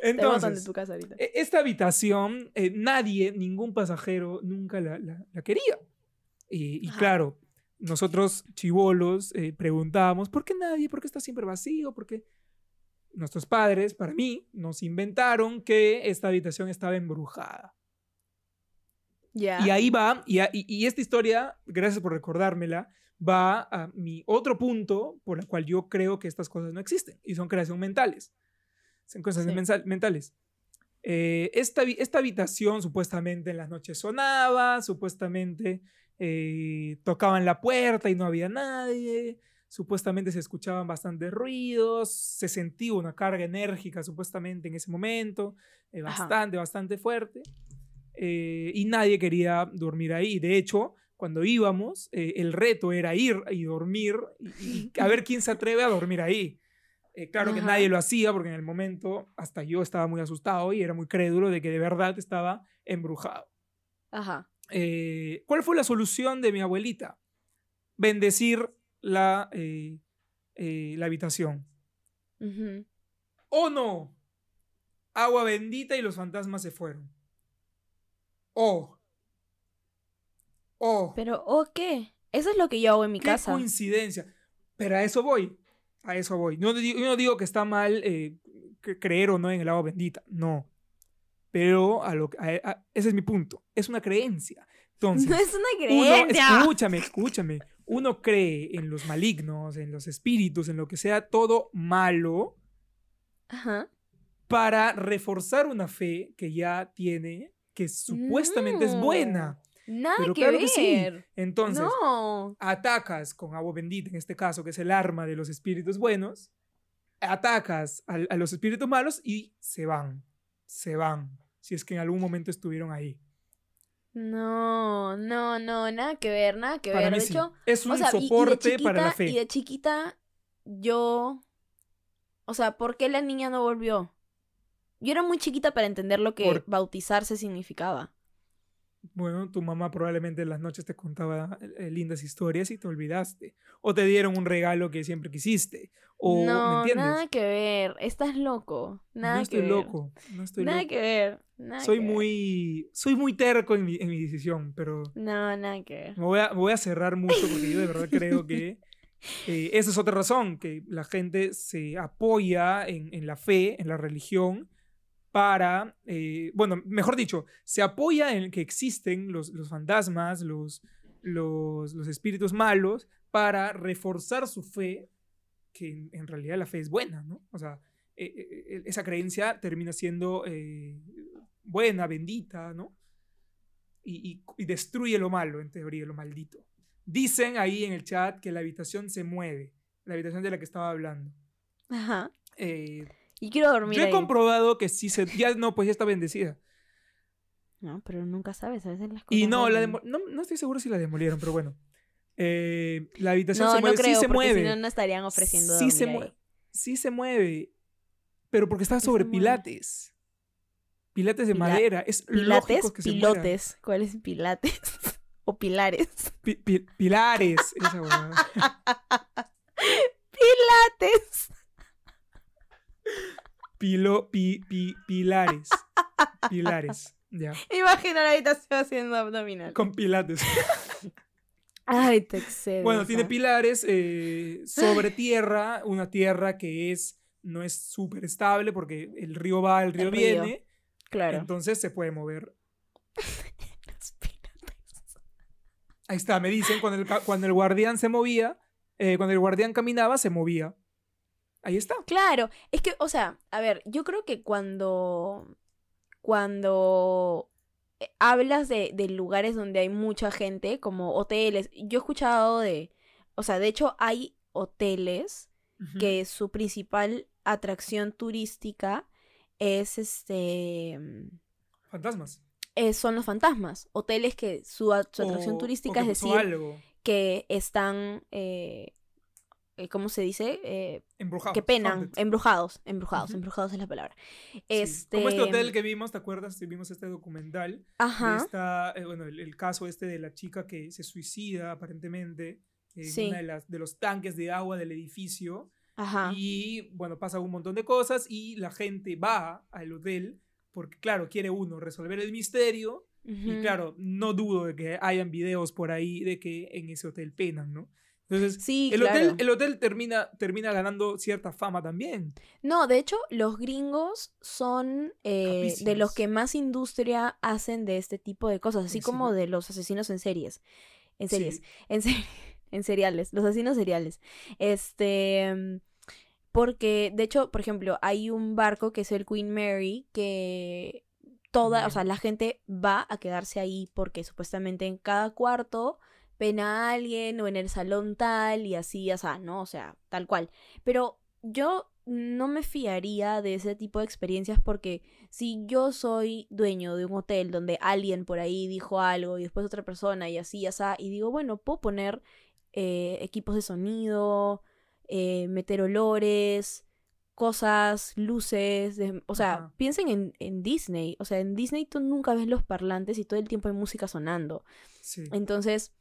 Entonces, tu casa ahorita. e- esta habitación, eh, nadie, ningún pasajero nunca la, la- la quería. Y, claro, nosotros chivolos eh, preguntábamos, ¿por qué nadie? ¿Por qué está siempre vacío? ¿Por qué? Nuestros padres, para mí, nos inventaron que esta habitación estaba embrujada. Ya. Y ahí va, y, a- y- y esta historia, gracias por recordármela, va a mi otro punto por el cual yo creo que estas cosas no existen y son creación mentales. Son cosas Sí. mentales. Eh, esta, esta habitación supuestamente en las noches sonaba, supuestamente eh, tocaban la puerta y no había nadie, supuestamente se escuchaban bastantes ruidos, se sentía una carga enérgica supuestamente en ese momento, eh, Ajá. bastante, bastante fuerte, eh, y nadie quería dormir ahí. De hecho, cuando íbamos, eh, el reto era ir y dormir y, y a ver quién se atreve a dormir ahí. Eh, claro que nadie lo hacía porque en el momento hasta yo estaba muy asustado y era muy crédulo de que de verdad estaba embrujado. Ajá. ¿Cuál fue la solución de mi abuelita? Bendecir la, eh, eh, la habitación. Ujú. ¡Oh no! Agua bendita y los fantasmas se fueron. ¡Oh! Oh, Pero, ¿o qué? Eso es lo que yo hago en mi qué casa. coincidencia. Pero a eso voy. A eso voy. No digo, yo no digo que está mal eh, cre- creer o no en el agua bendita. No. Pero a lo, a- ese es mi punto. Es una creencia. Entonces, No es una uno, creencia. escúchame, escúchame. Uno cree en los malignos, en los espíritus, en lo que sea todo malo Ajá. para reforzar una fe que ya tiene, que supuestamente es buena. Nada Pero que claro ver. que sí. Entonces, no. atacas con agua bendita, en este caso, que es el arma de los espíritus buenos, atacas al- a, los espíritus malos y se van. Se van. Si es que en algún momento estuvieron ahí. No, no, no, nada que ver, nada que Para ver. mí De sí. hecho, es un o sea, y- soporte para la chiquita- Y fe. de chiquita, yo. O sea, ¿por qué la niña no volvió? Yo era muy chiquita para entender lo que Por- bautizarse significaba. Bueno, tu mamá probablemente en las noches te contaba eh, lindas historias y te olvidaste. O te dieron un regalo que siempre quisiste. O, ¿me no, entiendes? nada que ver. Estás loco. Nada no que estoy ver. loco. No estoy nada loco. que ver. nada soy que ver. muy. Soy muy terco en mi, en mi decisión, pero. No, nada que ver. Me voy, a, me voy a cerrar mucho porque yo de verdad creo que eh, esa es otra razón, que la gente se apoya en, en la fe, en la religión, para, eh, bueno, mejor dicho, se apoya en que existen los, los fantasmas, los, los, los espíritus malos, para reforzar su fe, que en, en realidad la fe es buena, ¿no? O sea, eh, eh, eh, esa creencia termina siendo eh, buena, bendita, ¿no? y, y- y destruye lo malo, en teoría, lo maldito. Dicen ahí en el chat que la habitación se mueve, la habitación de la que estaba hablando. Ajá. Eh, Y quiero dormir. yo he ahí. comprobado que sí se... Ya no, pues ya está bendecida. No, pero nunca sabes, a veces las cosas. Y no, la demo- no, no estoy seguro si la demolieron, pero bueno. Eh, la habitación No, se no mueve, creo, sí se mueve. si no, no estarían ofreciendo sí se mueve. Sí se mueve. Pero porque se sobre pilates. Pilates de Pila- madera. Es Pilates, lógico que se pilotes. ¿Cuáles pilates? o pilares. Pi- pi- pilares. Esa. Pilates. Pilo, pi, pi- pilares. Pilares. Ya. Imagina la habitación haciendo abdominal. Con pilates. Ay, te excedes. Bueno, tiene pilares eh, sobre tierra, una tierra que es no es súper estable porque el río va, el río El río. viene, Claro. entonces se puede mover. Los pilates. Ahí está, me dicen, cuando el, cuando el guardián se movía, eh, cuando el guardián caminaba, se movía. Ahí está. Claro, es que, o sea, a ver, yo creo que cuando. Cuando eh, hablas de, de lugares donde hay mucha gente, como hoteles, yo he escuchado de. O sea, de hecho, hay hoteles que su principal atracción turística es este. Fantasmas. eh, son los fantasmas. Hoteles que su, su atracción O- o turística que es decir algo que están. eh, ¿Cómo se dice? Eh, embrujado. que penan, haunted. embrujados, embrujados, Ujú. embrujados es la palabra. Sí. Este, Como este hotel que vimos, ¿te acuerdas? Vimos este documental. de Ajá. esta, eh, bueno, el, el caso este de la chica que se suicida aparentemente en Sí. una de, las, de los tanques de agua del edificio. Ajá. Y bueno, pasa un montón de cosas y la gente va al hotel porque, claro, quiere uno resolver el misterio. Y Ujú. claro, no dudo de que hayan videos por ahí de que en ese hotel penan, ¿no? Entonces, Sí, el, claro. hotel, el hotel termina, termina ganando cierta fama también. No, de hecho, los gringos son eh, de los que más industria hacen de este tipo de cosas, así Sí. como de los asesinos en series. En series. Sí. En, en seriales. Los asesinos seriales. Este. Porque, de hecho, por ejemplo, hay un barco que es el Queen Mary que toda, o sea, la gente va a quedarse ahí porque supuestamente en cada cuarto pena a alguien o en el salón tal y así, o sea, ¿no? O sea, tal cual. Pero yo no me fiaría de ese tipo de experiencias porque si yo soy dueño de un hotel donde alguien por ahí dijo algo y después otra persona y así, así, y digo, bueno, puedo poner eh, equipos de sonido, eh, meter olores, cosas, luces, de- o sea, Ajá. piensen en, en Disney, o sea, en Disney tú nunca ves los parlantes y todo el tiempo hay música sonando. Sí. Entonces,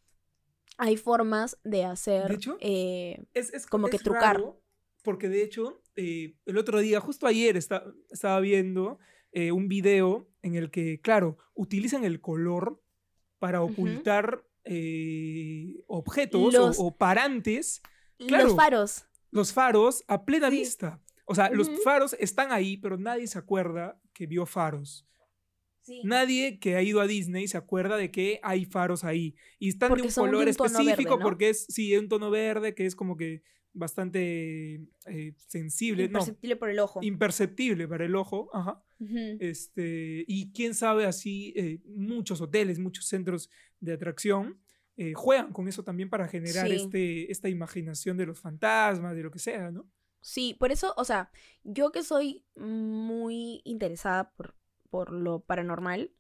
hay formas de hacer... De hecho, eh, es, es- como que trucar. raro, porque de hecho, eh, el otro día, justo ayer, esta- estaba viendo eh, un video en el que, claro, utilizan el color para ocultar eh, objetos Los- o, o parantes, Claro. Los faros. los faros, a plena Sí. vista. O sea, los faros están ahí, pero nadie se acuerda que vio faros. Sí. Nadie que ha ido a Disney se acuerda de que hay faros ahí. Y están Porque de un de color un específico verde, ¿no? porque es, sí, un tono verde que es como que bastante eh, sensible, no, Imperceptible por el ojo. imperceptible para el ojo. Ajá. Este, y quién sabe, así eh, muchos hoteles, muchos centros de atracción eh, juegan con eso también para generar Sí. este, esta imaginación de los fantasmas, de lo que sea, ¿no? Sí, por eso, o sea, yo que soy muy interesada por, por lo paranormal,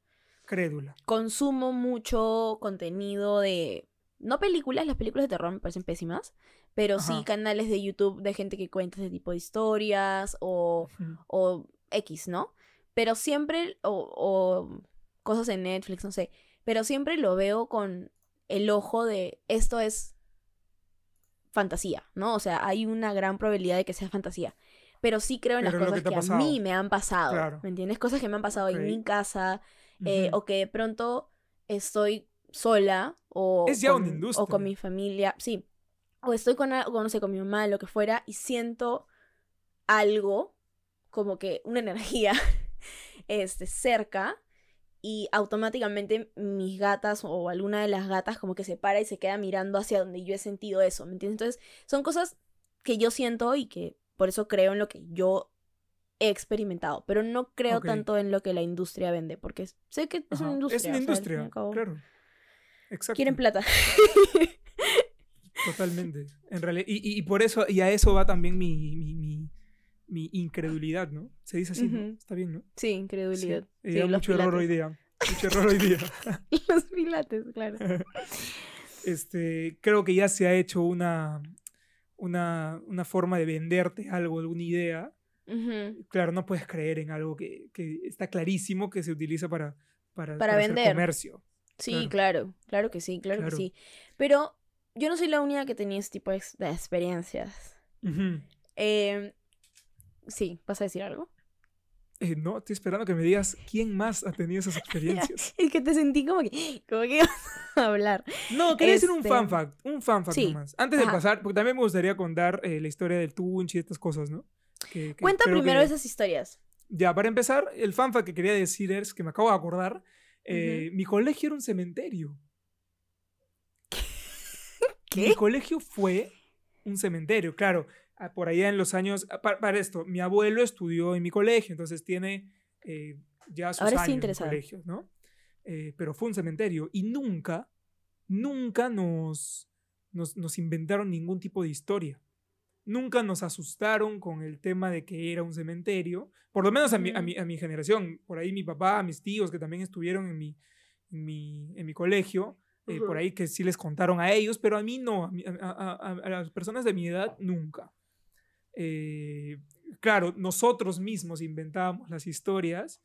Crédula. consumo mucho contenido de... No películas, las películas de terror me parecen pésimas, pero sí canales de YouTube de gente que cuenta ese tipo de historias o, o X, ¿no? Pero siempre, o, o cosas en Netflix, no sé, pero siempre lo veo con el ojo de esto es fantasía, ¿no? O sea, hay una gran probabilidad de que sea fantasía. Pero sí creo en Pero las cosas que que, a mí me han pasado. Claro. ¿Me entiendes? Cosas que me han pasado Ok. en mi casa, eh, Ujú. o que de pronto estoy sola o, Es ya con, una o industria. con mi familia, sí, o estoy con, con, no sé, con mi mamá, lo que fuera, y siento algo, como que una energía, este, cerca, y automáticamente mis gatas o alguna de las gatas como que se para y se queda mirando hacia donde yo he sentido eso, ¿me entiendes? Entonces, son cosas que yo siento y que por eso creo en lo que yo he experimentado, pero no creo tanto en lo que la industria vende, porque sé que es una industria. Es una o sea, industria, cabo, claro. Exacto. Quieren plata. Totalmente. En realidad, y, por eso, y a eso va también mi, mi, mi, mi incredulidad, ¿no? Se dice así, ¿no? Está bien, ¿no? Sí, incredulidad. Sí. Sí, mucho error hoy día. Mucho error hoy día. Los pilates, claro. este, creo que ya se ha hecho una, una, una forma de venderte algo, alguna idea. Claro, no puedes creer en algo que, que está clarísimo que se utiliza para, para, Para vender. comercio. Sí, Claro. claro. claro, que sí, claro, Claro. que sí. Pero yo no soy la única que tenía este tipo de ex- de experiencias. Eh, sí, ¿vas a decir algo? Eh, no, estoy esperando que me digas quién más ha tenido esas experiencias. Es que te sentí como que, como que ibas a hablar. No, quería decir un Este, fan fact, un fan fact sí, nomás. Antes de pasar, porque también me gustaría contar eh, la historia del Tunch y estas cosas, ¿no? Que- que Cuenta primero que- esas historias. Ya, para empezar, el fan fact que quería decir es que me acabo de acordar, eh, mi colegio era un cementerio. Mi ¿Qué? colegio fue un cementerio, claro. Por allá en los años, ah, pa- para, esto, mi abuelo estudió en mi colegio, entonces tiene eh, ya sus Ahora años en interesada. colegio, ¿no? Eh, pero fue un cementerio y nunca, nunca nos, nos, nos inventaron ningún tipo de historia. Nunca nos asustaron con el tema de que era un cementerio, por lo menos a mi, a Ujú. mi, a mi generación. Por ahí mi papá, mis tíos que también estuvieron en mi, en mi, en mi colegio, eh, por Ujú. ahí que sí les contaron a ellos, pero a mí no, a, a- a- a- a las personas de mi edad nunca. Eh, claro, nosotros mismos inventábamos las historias,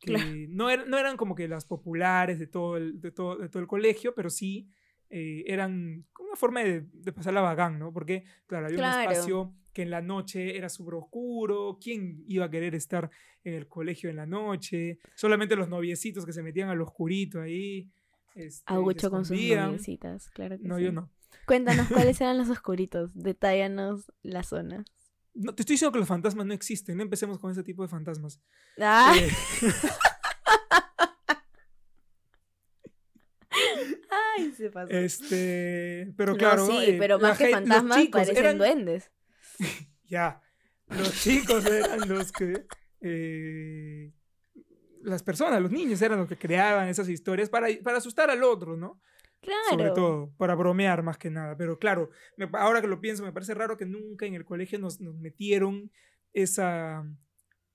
que Claro. no, er- no eran como que las populares de todo el, de todo, de todo el colegio, pero sí eh, eran una forma de, de pasar la vagán, ¿no? Porque, claro, había Claro. un espacio que en la noche era súper oscuro, ¿quién iba a querer estar en el colegio en la noche? Solamente los noviecitos que se metían al oscurito ahí. este, Agucho con sus noviecitas, claro que No, sí. yo no. Cuéntanos cuáles eran los oscuritos. Detállanos la zona. No, Te estoy diciendo que los fantasmas no existen, no empecemos con ese tipo de fantasmas. ¡Ah! Eh, ¡Ay, se pasó! este, pero No, claro. sí, eh, pero más que fantasmas parecen eran- duendes. Ya, los chicos eran los que... eh, las personas, los niños eran los que creaban esas historias para, para asustar al otro, ¿no? Claro. Sobre todo, para bromear más que nada. Pero claro, me- ahora que lo pienso, me parece raro que nunca en el colegio nos, nos metieron esa,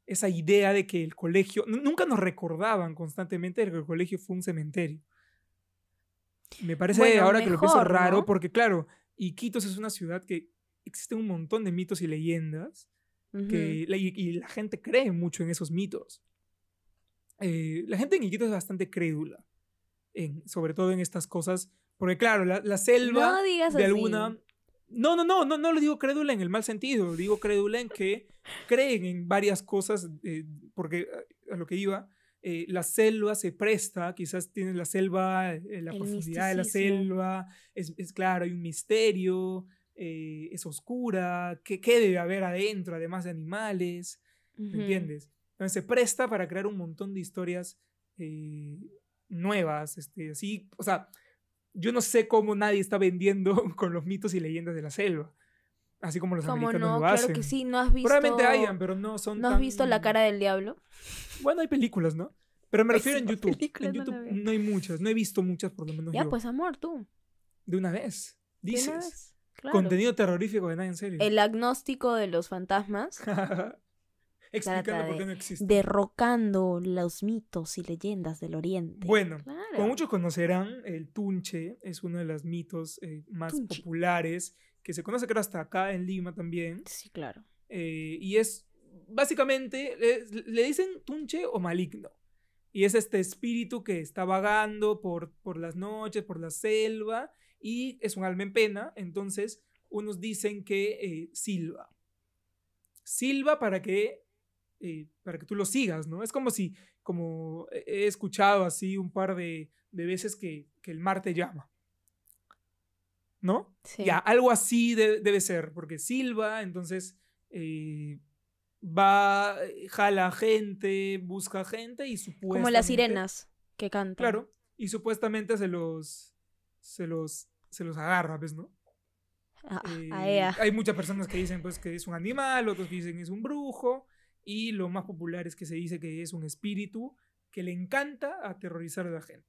esa idea de que el colegio, nu- nunca nos recordaban constantemente de que el colegio fue un cementerio. Me parece Bueno, ahora que lo pienso raro, ¿no? porque claro, Iquitos es una ciudad que existe un montón de mitos y leyendas que y la gente cree mucho en esos mitos. Eh, la gente en Iquitos es bastante crédula, en, sobre todo en estas cosas, porque claro, la, la selva No digas de así. alguna... No, no, no, no, no lo digo crédula en el mal sentido, digo crédula en que creen en varias cosas, eh, porque a- a lo que iba, eh, la selva se presta, quizás tiene la selva, eh, la El profundidad de la selva, es, es claro, hay un misterio, eh, es oscura, ¿qué, ¿qué debe haber adentro, además de animales? ¿Me Ujú. entiendes? Entonces se presta para crear un montón de historias eh, nuevas, este, así, o sea, yo no sé cómo nadie está vendiendo con los mitos y leyendas de la selva, así como los ¿Cómo americanos no? lo Claro hacen. que sí, ¿no has visto? Probablemente hayan, pero no son ¿No has visto la cara del diablo? Bueno, hay películas, ¿no? Pero me refiero en YouTube. en YouTube no hay muchas, no he visto muchas por lo menos Ya, yo. pues amor, tú. De una vez. ¿De una Dices. vez? Claro. Contenido terrorífico de nada en serio. El agnóstico de los fantasmas, Explicando Trata por qué de no existe. derrocando los mitos y leyendas del oriente. Bueno, Claro. Como muchos conocerán, el tunche es uno de los mitos eh, más populares, que se conoce creo hasta acá en Lima también. Sí, claro. eh, y es, básicamente, le dicen tunche o maligno. Y es este espíritu que está vagando por, por las noches, por la selva, y es un alma en pena. Entonces, unos dicen que eh, silba. Silba para que, eh, para que tú lo sigas, ¿no? Es como si, como he escuchado así un par de, de veces que, que el mar te llama. ¿No? Sí. Ya, algo así de- debe ser, porque silba, entonces eh, va, eh, jala gente, busca gente y supuestamente... Como las sirenas que cantan. Claro, y supuestamente se los, se los, se los agarra, ¿ves, no? A, Eh, a ea. hay muchas personas que dicen pues que es un animal, otros que dicen que es un brujo, y lo más popular es que se dice que es un espíritu que le encanta aterrorizar a la gente.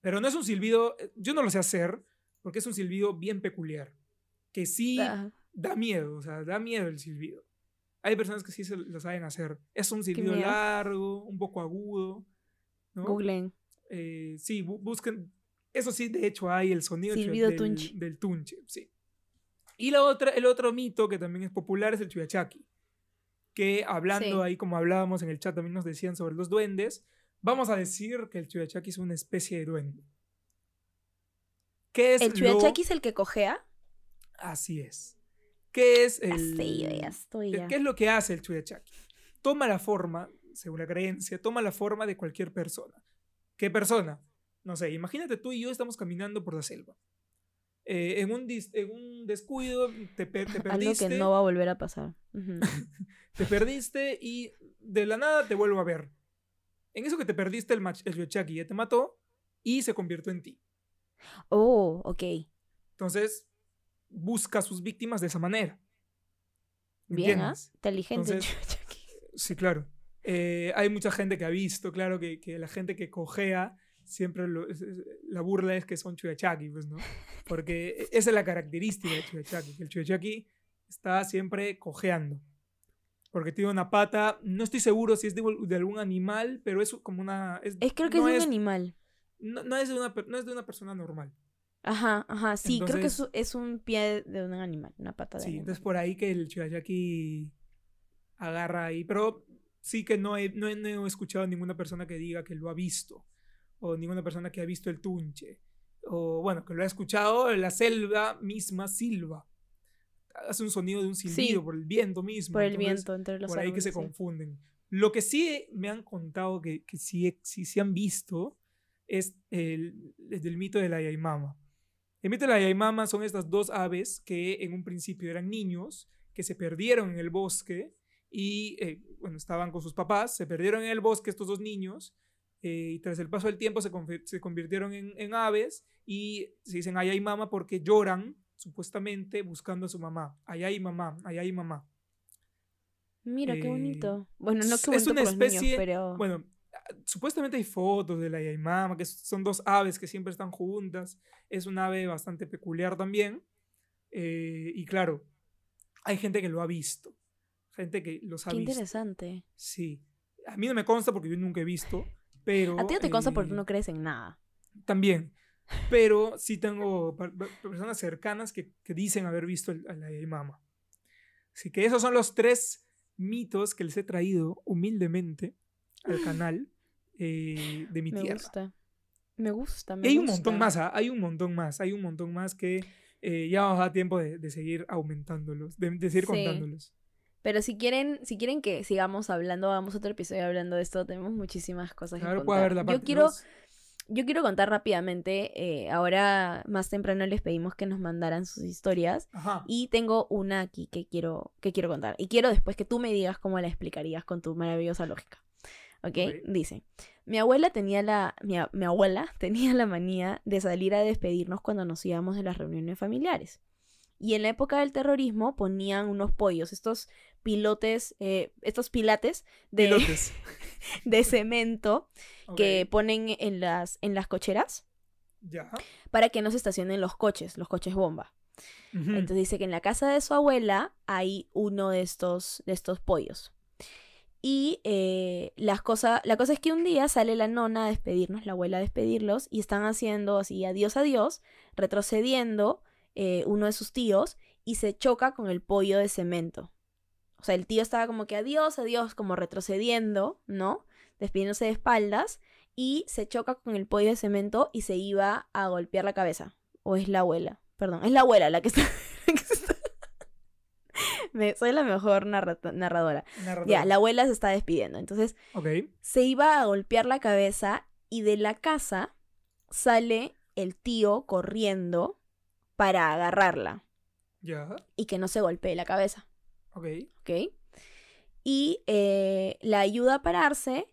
Pero no es un silbido, eh, yo no lo sé hacer, porque es un silbido bien peculiar, que sí da miedo, o sea, da miedo el silbido. Hay personas que sí se lo saben hacer. Es un silbido largo, un poco agudo, ¿no? Googlen. Eh, sí, bu- busquen. Eso sí, de hecho, hay el sonido Silbido del, tunche. del tunche, sí. Y la otra, el otro mito que también es popular es el chuyachaki. Que hablando Sí. ahí, como hablábamos en el chat, también nos decían sobre los duendes. Vamos a decir que el chuyachaki es una especie de duende. ¿Qué es ¿El lo- Chuyachaki es el que cojea? Así es. ¿Qué es el. ya estoy ya. ¿Qué es lo que hace el Chuyachaki? Toma la forma, según la creencia, toma la forma de cualquier persona. ¿Qué persona? No sé, imagínate tú y yo estamos caminando por la selva. Eh, en, un dis- en un descuido te, per- te Algo perdiste, que no va a volver a pasar. Te perdiste y de la nada te vuelvo a ver. En eso que te perdiste, el, mach- el Chuyachaki ya te mató y se convirtió en ti. Oh, ok. Entonces, busca a sus víctimas de esa manera. ¿Me Bien, entiendes? Inteligente el Entonces-. Sí, claro. Eh, hay mucha gente que ha visto, claro, que, que la gente que cojea siempre lo- la burla es que son chuyachaki, pues, ¿no? Porque esa es la característica del chuyachaki, que el chuyachaki está siempre cojeando. Porque tiene una pata, no estoy seguro si es de, de algún animal, pero es como una... Es, Es creo que no es de un animal. no, no es de una, no es de una persona normal. Ajá, ajá. Sí, creo que es, es un pie de un animal, una pata de Sí, animal. entonces por ahí que el Chuyachaki agarra ahí, pero sí que no he, no, he, no he escuchado a ninguna persona que diga que lo ha visto, o ninguna persona que ha visto el tunche, o bueno, que lo ha escuchado la selva misma silba. Hace un sonido de un silbido Sí. por el viento mismo. Por el entonces, viento entre los Por ahí que se sí. confunden. Lo que sí me han contado que, que sí, sí, sí han visto es el, del mito de la Yaimama. El mito de la Yaimama son estas dos aves que en un principio eran niños, que se perdieron en el bosque y, eh, bueno, estaban con sus papás, se perdieron en el bosque estos dos niños eh, y tras el paso del tiempo se, se convirtieron en, en aves y se dicen ay, ay, mamá porque lloran supuestamente buscando a su mamá. Ay, ay, mamá, ay, ay, mamá. Mira, qué Eh, bonito. Bueno, no es- qué es bonito una por los niños, especie- pero... Bueno, supuestamente hay fotos de la yaimama, que son dos aves que siempre están juntas. Es un ave bastante peculiar también. Eh, y claro, hay gente que lo ha visto. Gente que los ha qué visto. interesante. Sí. A mí no me consta porque yo nunca he visto, pero... A ti no te consta porque eh, no crees en nada. También. Pero sí tengo per- per- personas cercanas que, que dicen haber visto el- a la yaimama. Así que esos son los tres mitos que les he traído humildemente al canal eh, de mi Me tierra. gusta. Me gusta, me Y hay un gusta. montón más, ¿ah? hay un montón más, hay un montón más que eh, ya nos da tiempo de, de seguir aumentándolos, de, de seguir Sí. contándolos. Pero si quieren, si quieren que sigamos hablando, hagamos otro episodio hablando de esto, tenemos muchísimas cosas que contar. la Yo quiero, dos. yo quiero contar rápidamente. eh, ahora más temprano les pedimos que nos mandaran sus historias. Ajá. Y tengo una aquí que quiero, que quiero contar. Y quiero después que tú me digas cómo la explicarías con tu maravillosa lógica. ¿Ok? Dice, mi abuela tenía la, mi, a- mi abuela tenía la manía de salir a despedirnos cuando nos íbamos de las reuniones familiares. Y en la época del terrorismo ponían unos pollos, estos pilotes, eh, estos pilates de, Pilotes. de cemento que ponen en las, en las cocheras Ya. para que no se estacionen los coches, los coches bomba. Entonces dice que en la casa de su abuela hay uno de estos, de estos pollos. Y eh, las cosa, la cosa es que un día sale la nona a despedirnos, la abuela a despedirlos, y están haciendo así adiós, adiós, retrocediendo eh, uno de sus tíos y se choca con el pollo de cemento. O sea, el tío estaba como que adiós, adiós, como retrocediendo, ¿no? Despidiéndose de espaldas, y se choca con el pollo de cemento y se iba a golpear la cabeza. O es la abuela, perdón, es la abuela la que está... la que se está- Me- soy la mejor narra- narradora. Narrador. Ya, la abuela se está despidiendo. Entonces Ok. se iba a golpear la cabeza y de la casa sale el tío corriendo para agarrarla Ya. y que no se golpee la cabeza. Ok. ¿ok? Y eh, la ayuda a pararse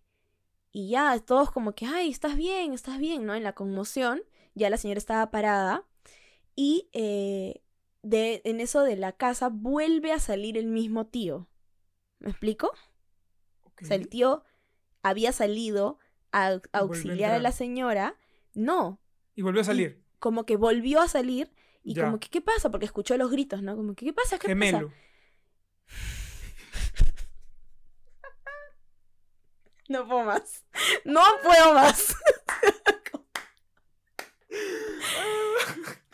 y ya todos como que, ay, estás bien, estás bien, ¿no? En la conmoción, ya la señora estaba parada y eh, de, en eso de la casa vuelve a salir el mismo tío. ¿Me explico? O sea, el tío había salido a, a volvió a auxiliar a la señora. No, Y volvió a salir. como que volvió a salir y Ya. como que, ¿qué pasa? Porque escuchó los gritos, ¿no? Como que, ¿qué pasa? ¿Qué pasa? No puedo más. No puedo más.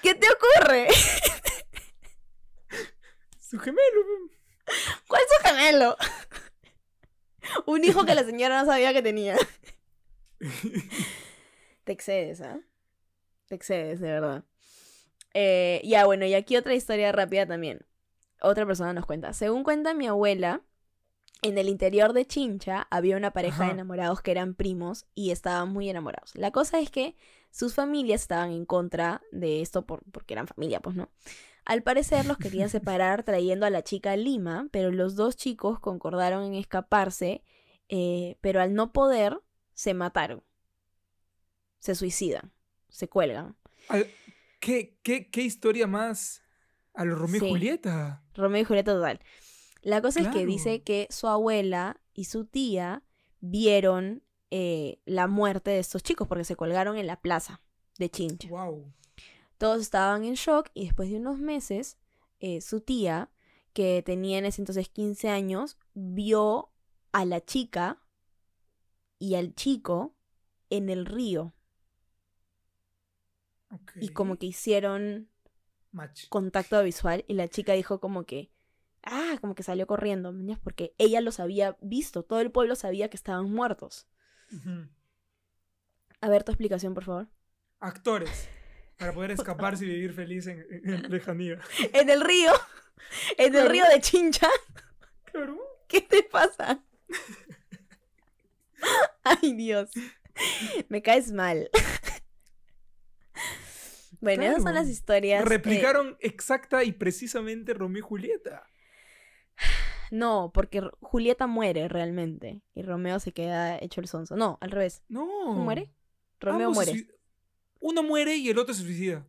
¿Qué te ocurre? Su gemelo. ¿Cuál es su gemelo? Un hijo que la señora no sabía que tenía. Te excedes, ¿ah? Te excedes, de verdad. Eh, ya, bueno, y aquí otra historia rápida también. Otra persona nos cuenta. Según cuenta mi abuela, en el interior de Chincha había una pareja de enamorados que eran primos y estaban muy enamorados. La cosa es que sus familias estaban en contra de esto por, porque eran familia, pues no. Al parecer los querían separar trayendo a la chica a Lima, pero los dos chicos concordaron en escaparse, eh, pero al no poder, se mataron. Se suicidan, se cuelgan. ¿Qué, qué, qué historia más a los Romeo Sí. y Julieta? Romeo y Julieta total. La cosa es que dice que su abuela y su tía vieron eh, la muerte de estos chicos porque se colgaron en la plaza de Chincha. Wow. Todos estaban en shock y después de unos meses, eh, su tía, que tenía en ese entonces 15 años, vio a la chica y al chico en el río y como que hicieron Match. contacto visual y la chica dijo como que, ah, como que salió corriendo, porque ella los había visto, todo el pueblo sabía que estaban muertos. A ver tu explicación, por favor. Actores. Para poder escaparse y vivir feliz en, en- en lejanía. En el río, en el río de Chincha, Claro. ¿qué te pasa? Ay, Dios. Me caes mal. Bueno, esas son las historias. eh, Replicaron exacta y precisamente Romeo y Julieta. No, porque Julieta muere realmente y Romeo se queda hecho el sonso. No, al revés. No. ¿Quién muere? Romeo Ambos muere. Uno muere y el otro se suicida.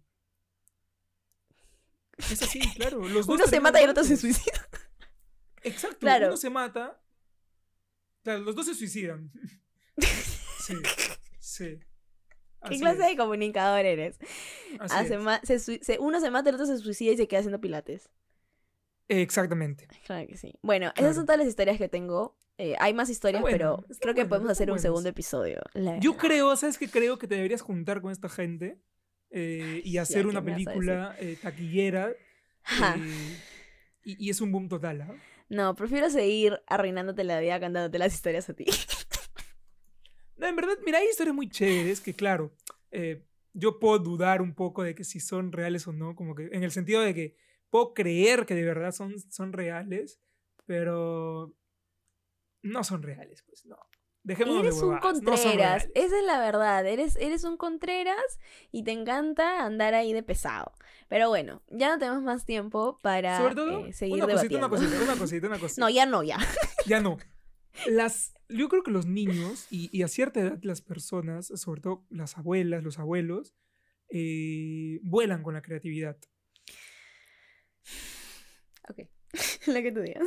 Es así, claro. Los dos Uno se mata y el otro se suicida. Exacto. Claro. Uno se mata. Claro, los dos se suicidan. Sí. Sí. ¿Qué clase es, de comunicador eres? así se se- uno se mata, el otro se suicida y se queda haciendo pilates. Exactamente. Claro que sí. Bueno, Claro. esas son todas las historias que tengo. Eh, hay más historias, bueno, pero creo que podemos hacer un buenas. segundo episodio. Yo creo, ¿sabes qué? Creo que te deberías juntar con esta gente eh, y hacer ¿qué una película eh, taquillera. Y, y es un boom total, ¿ah? No, prefiero seguir arruinándote la vida cantándote las historias a ti. No, en verdad, mira, hay historias muy chéveres que, claro, yo puedo dudar un poco de que si son reales o no, como que en el sentido de que puedo creer que de verdad son, son reales, pero no son reales, pues no. Dejémonos de Eres un no son Contreras, reales. esa es la verdad. Eres, eres un Contreras y te encanta andar ahí de pesado. Pero bueno, ya no tenemos más tiempo para Sobre todo, eh, seguir una cosita, una cosita, una cosita, una cosita. No, ya no, ya. Ya no. Las, yo creo que los niños y, y a cierta edad las personas, sobre todo las abuelas, los abuelos, eh, vuelan con la creatividad. Ok, lo que tú digas.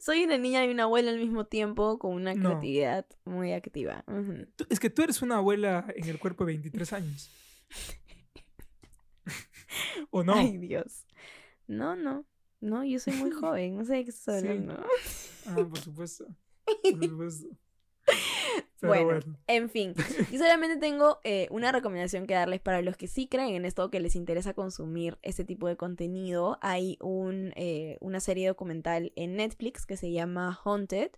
Soy una niña y una abuela al mismo tiempo con una No. creatividad muy activa. Es que tú eres una abuela en el cuerpo de 23 años. ¿O no? Ay, Dios. No, no. No, yo soy muy joven. No sé de qué Sí. hablando. Ah, por supuesto. Por supuesto. Bueno, bueno. En fin, yo solamente tengo eh, una recomendación que darles para los que sí creen en esto, que les interesa consumir este tipo de contenido. Hay un, eh, una serie documental en Netflix que se llama Haunted.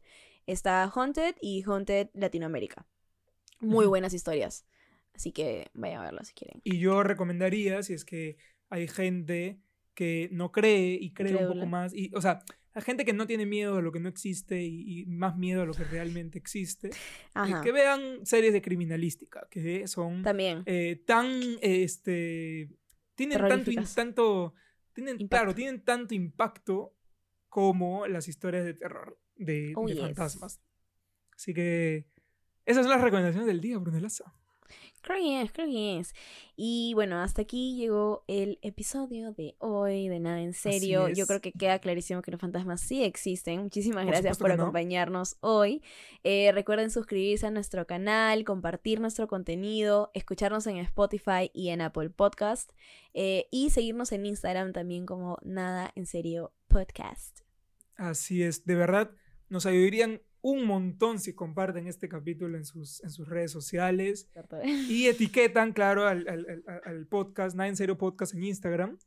Está Haunted y Haunted Latinoamérica. Muy buenas historias. Así que vayan a verla si quieren. Y yo recomendaría, si es que hay gente que no cree y cree un poco más, y, o sea, hay gente que no tiene miedo a lo que no existe y, y más miedo a lo que realmente existe, eh, Ajá. que vean series de criminalística, que son También. eh, tan, este, tienen tanto, tanto, tienen, Impacto. claro, tienen tanto impacto como las historias de terror de, Oh, de yes. fantasmas. Así que esas son las recomendaciones del día, Brunelaza. Creo que es, creo que es. Y bueno, hasta aquí llegó el episodio de hoy de Nada en Serio. Yo creo que queda clarísimo que los fantasmas sí existen. Muchísimas Por gracias por no. acompañarnos hoy. Eh, recuerden suscribirse a nuestro canal, compartir nuestro contenido, escucharnos en Spotify y en Apple Podcast. eh, y seguirnos en Instagram también como Nada en Serio Podcast. Así es, de verdad, nos ayudarían un montón si comparten este capítulo en sus, en sus redes sociales ¿cierto? y etiquetan, claro, al, al- al- podcast, en Serio Podcast en Instagram.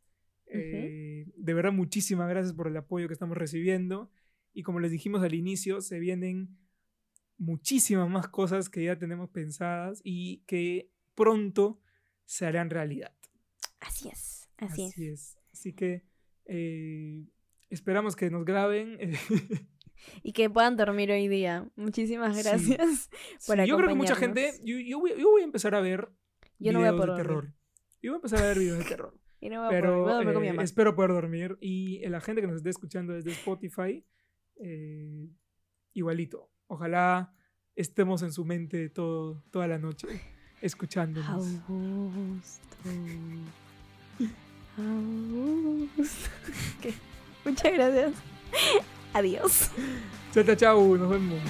Eh, de verdad, muchísimas gracias por el apoyo que estamos recibiendo. Y como les dijimos al inicio, se vienen muchísimas más cosas que ya tenemos pensadas y que pronto se harán realidad. Así es, así, es. Así es. Así que eh, esperamos que nos graben. Y que puedan dormir hoy día. Muchísimas Sí. gracias. por Sí, yo creo que mucha gente, yo, yo voy, yo voy a empezar a ver Yo no voy a videos de terror. Yo voy a empezar a ver videos de terror. Y no voy a poder, voy a pero dormir eh, espero poder dormir. Y la gente que nos esté escuchando desde Spotify, eh, igualito. Ojalá estemos en su mente todo, toda la noche escuchándonos. Augusto. Augusto. Muchas gracias. Adiós. Chao, chao, chao. Nos vemos.